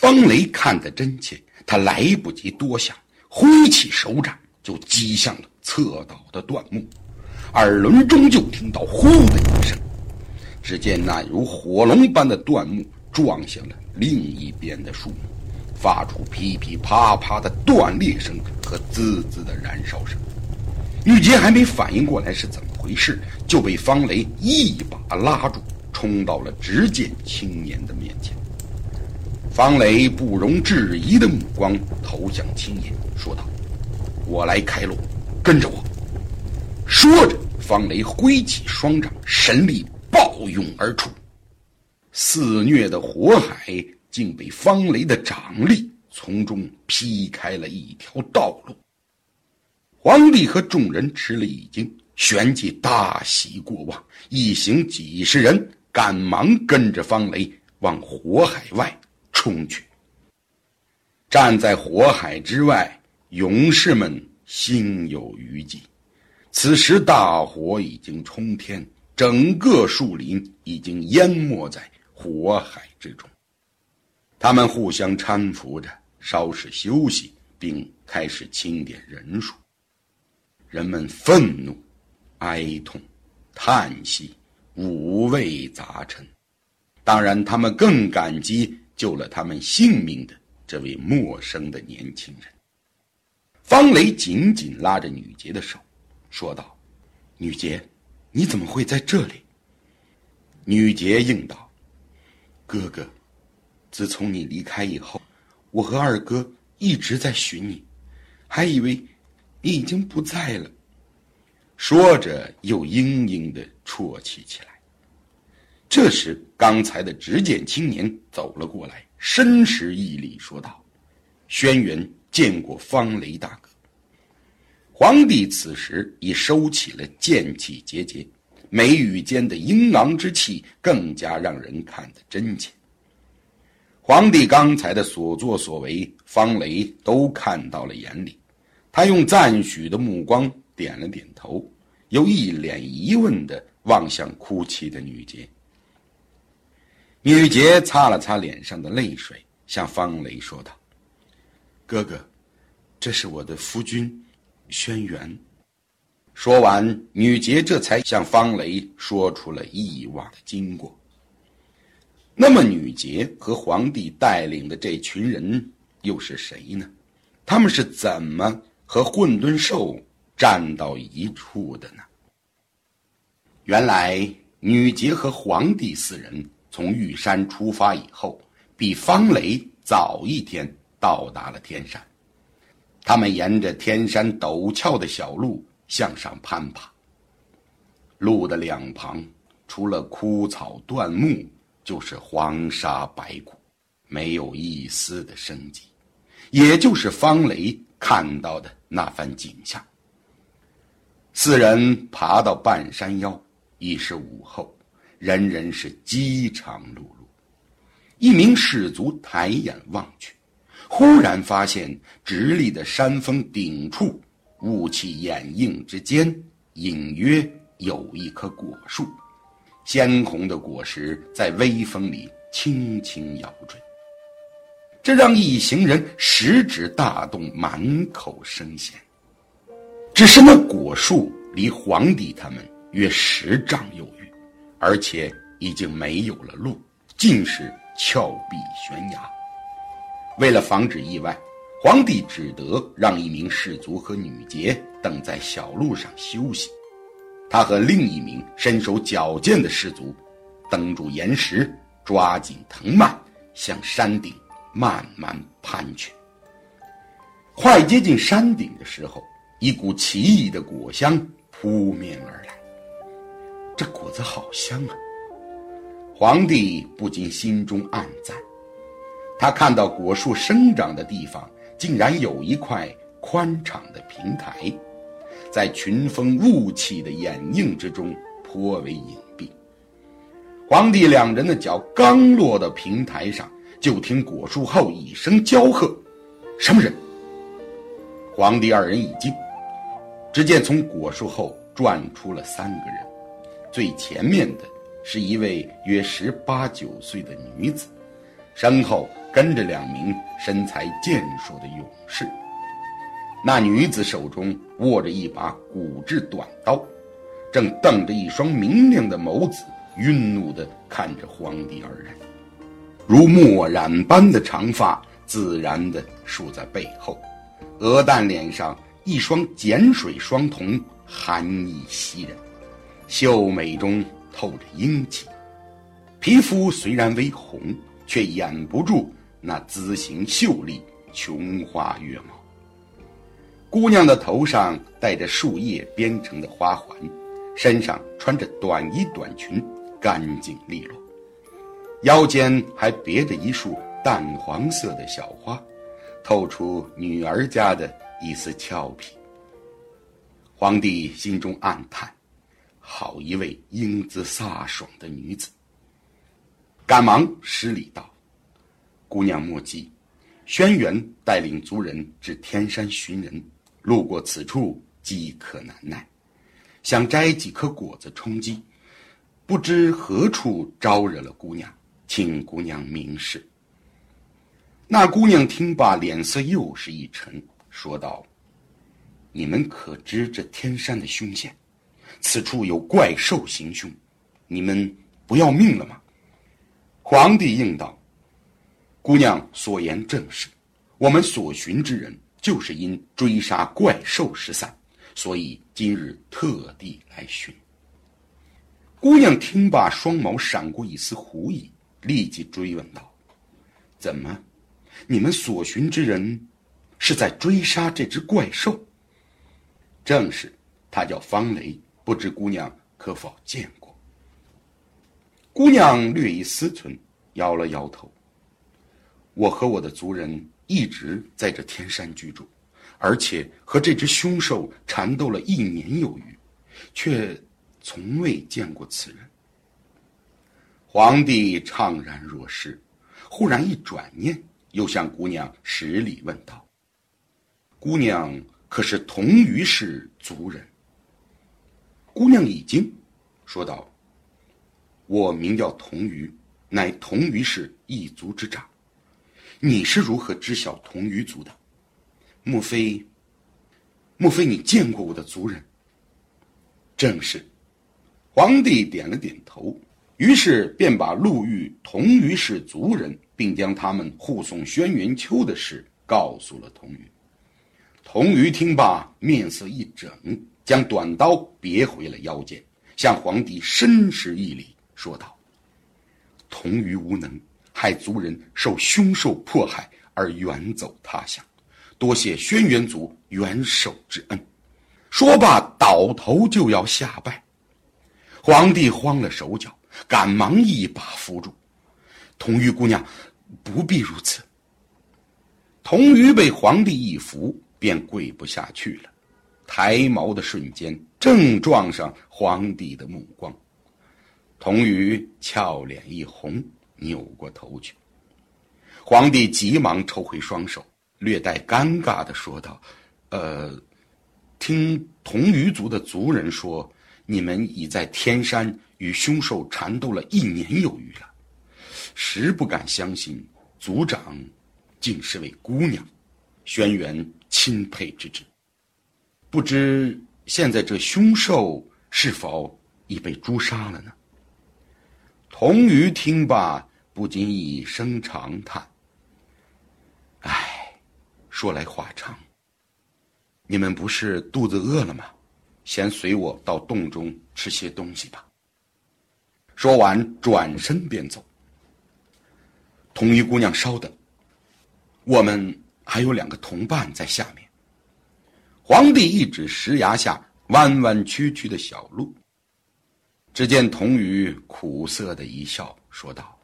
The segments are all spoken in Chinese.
方雷看得真切，他来不及多想，挥起手掌就击向了侧倒的段木，耳轮中就听到“呼”的一声，只见那如火龙般的段木撞向了另一边的树木，发出噼噼啪啪的断裂声和滋滋的燃烧声。玉洁还没反应过来是怎么回事，就被方雷一把拉住，冲到了执剑青年的面前。方雷不容置疑的目光投向青年，说道：“我来开路，跟着我。”说着，方雷挥起双掌，神力暴涌而出，肆虐的火海竟被方雷的掌力从中劈开了一条道路。皇帝和众人吃了一惊，旋即大喜过望，一行几十人赶忙跟着方雷往火海外。冲去！站在火海之外，勇士们心有余悸。此时大火已经冲天，整个树林已经淹没在火海之中。他们互相搀扶着，稍事休息，并开始清点人数。人们愤怒、哀痛、叹息，五味杂陈。当然，他们更感激。救了他们性命的这位陌生的年轻人，方雷紧紧拉着女杰的手，说道：“女杰，你怎么会在这里？”女杰应道：“哥哥，自从你离开以后，我和二哥一直在寻你，还以为你已经不在了。”说着，又嘤嘤的啜泣起来。这时，刚才的执剑青年走了过来，深施一礼，说道：“轩辕见过方雷大哥。”皇帝此时已收起了剑气结节，眉宇间的英昂之气更加让人看得真切。皇帝刚才的所作所为，方雷都看到了眼里，他用赞许的目光点了点头，又一脸疑问的望向哭泣的女杰。女杰擦了擦脸上的泪水，向方雷说道：“哥哥，这是我的夫君，轩辕。”说完，女杰这才向方雷说出了意外的经过。那么，女杰和皇帝带领的这群人又是谁呢？他们是怎么和混沌兽站到一处的呢？原来，女杰和皇帝四人。从玉山出发以后，比方雷早一天到达了天山。他们沿着天山陡峭的小路向上攀爬。路的两旁，除了枯草断木，就是黄沙白骨，没有一丝的生机，也就是方雷看到的那番景象。四人爬到半山腰，已是午后。人人是饥肠辘辘，一名士卒抬眼望去，忽然发现直立的山峰顶处，雾气掩映之间，隐约有一棵果树，鲜红的果实在微风里轻轻摇坠。这让一行人食指大动，满口生咸。只是那果树离皇帝他们约十丈有余。而且已经没有了路，尽是峭壁悬崖。为了防止意外，皇帝只得让一名士卒和女杰等在小路上休息。他和另一名身手矫健的士卒，登住岩石，抓紧藤蔓，向山顶慢慢攀去。快接近山顶的时候，一股奇异的果香扑面而来。这果子好香啊！皇帝不禁心中暗赞。他看到果树生长的地方，竟然有一块宽敞的平台，在群峰雾气的掩映之中颇为隐蔽。皇帝两人的脚刚落到平台上，就听果树后一声娇喝：“什么人？”皇帝二人一惊，只见从果树后转出了三个人。最前面的是一位约十八九岁的女子，身后跟着两名身材健硕的勇士。那女子手中握着一把骨质短刀，正瞪着一双明亮的眸子，愠怒地看着皇帝二人，如墨染般的长发自然地竖在背后，鹅蛋脸上一双碱水双瞳，寒意袭人，秀美中透着英气，皮肤虽然微红，却掩不住那姿形秀丽、琼花月貌。姑娘的头上戴着树叶编成的花环，身上穿着短衣短裙，干净利落，腰间还别着一束淡黄色的小花，透出女儿家的一丝俏皮。皇帝心中暗叹：好一位英姿飒爽的女子。赶忙施礼道：“姑娘莫急，轩辕带领族人至天山寻人。”路过此处，饥渴难耐，想摘几颗果子充饥，不知何处招惹了姑娘，请姑娘明示。那姑娘听罢，脸色又是一沉，说道：“你们可知这天山的凶险？此处有怪兽行凶，你们不要命了吗？”皇帝应道：“姑娘所言正是，我们所寻之人。”就是因追杀怪兽失散，所以今日特地来寻。姑娘听罢，双眸闪过一丝狐疑，立即追问道：“怎么，你们所寻之人，是在追杀这只怪兽？”正是，他叫方雷，不知姑娘可否见过？姑娘略一思忖，摇了摇头：“我和我的族人。”一直在这天山居住，而且和这只凶兽缠斗了一年有余，却从未见过此人。皇帝怅然若失，忽然一转念，又向姑娘施礼问道：“姑娘可是同于氏族人？”姑娘已经，说道：“我名叫童鱼，乃童鱼氏一族之长。”你是如何知晓童鱼族的？莫非？莫非你见过我的族人？正是。皇帝点了点头，于是便把路遇童鱼氏族人，并将他们护送轩辕丘的事告诉了童鱼。童鱼听罢，面色一整，将短刀别回了腰间，向皇帝深施一礼，说道：“童鱼无能。”害族人受凶兽迫害而远走他乡，多谢轩辕族援手之恩。说罢，倒头就要下拜。皇帝慌了手脚，赶忙一把扶住。童玉姑娘，不必如此。童玉被皇帝一扶，便跪不下去了，抬眸的瞬间，正撞上皇帝的目光。童玉俏脸一红。扭过头去，皇帝急忙抽回双手，略带尴尬的说道：“呃，听童鱼族的族人说，你们已在天山与凶兽缠斗了一年有余了，实不敢相信族长竟是位姑娘，轩辕钦佩之至。不知现在这凶兽是否已被诛杀了呢？”童鱼听罢。不禁一声长叹。唉，说来话长。你们不是肚子饿了吗？先随我到洞中吃些东西吧。说完，转身便走。童鱼姑娘，稍等，我们还有两个同伴在下面。皇帝一指石崖下弯弯曲曲的小路。只见童鱼苦涩的一笑，说道。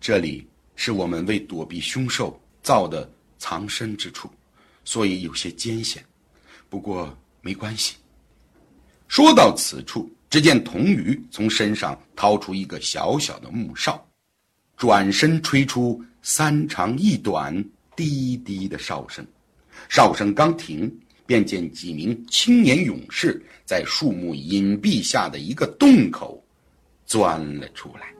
这里是我们为躲避凶兽造的藏身之处，所以有些艰险，不过没关系。说到此处，只见童鱼从身上掏出一个小小的木哨，转身吹出三长一短、滴滴的哨声。哨声刚停，便见几名青年勇士在树木隐蔽下的一个洞口钻了出来。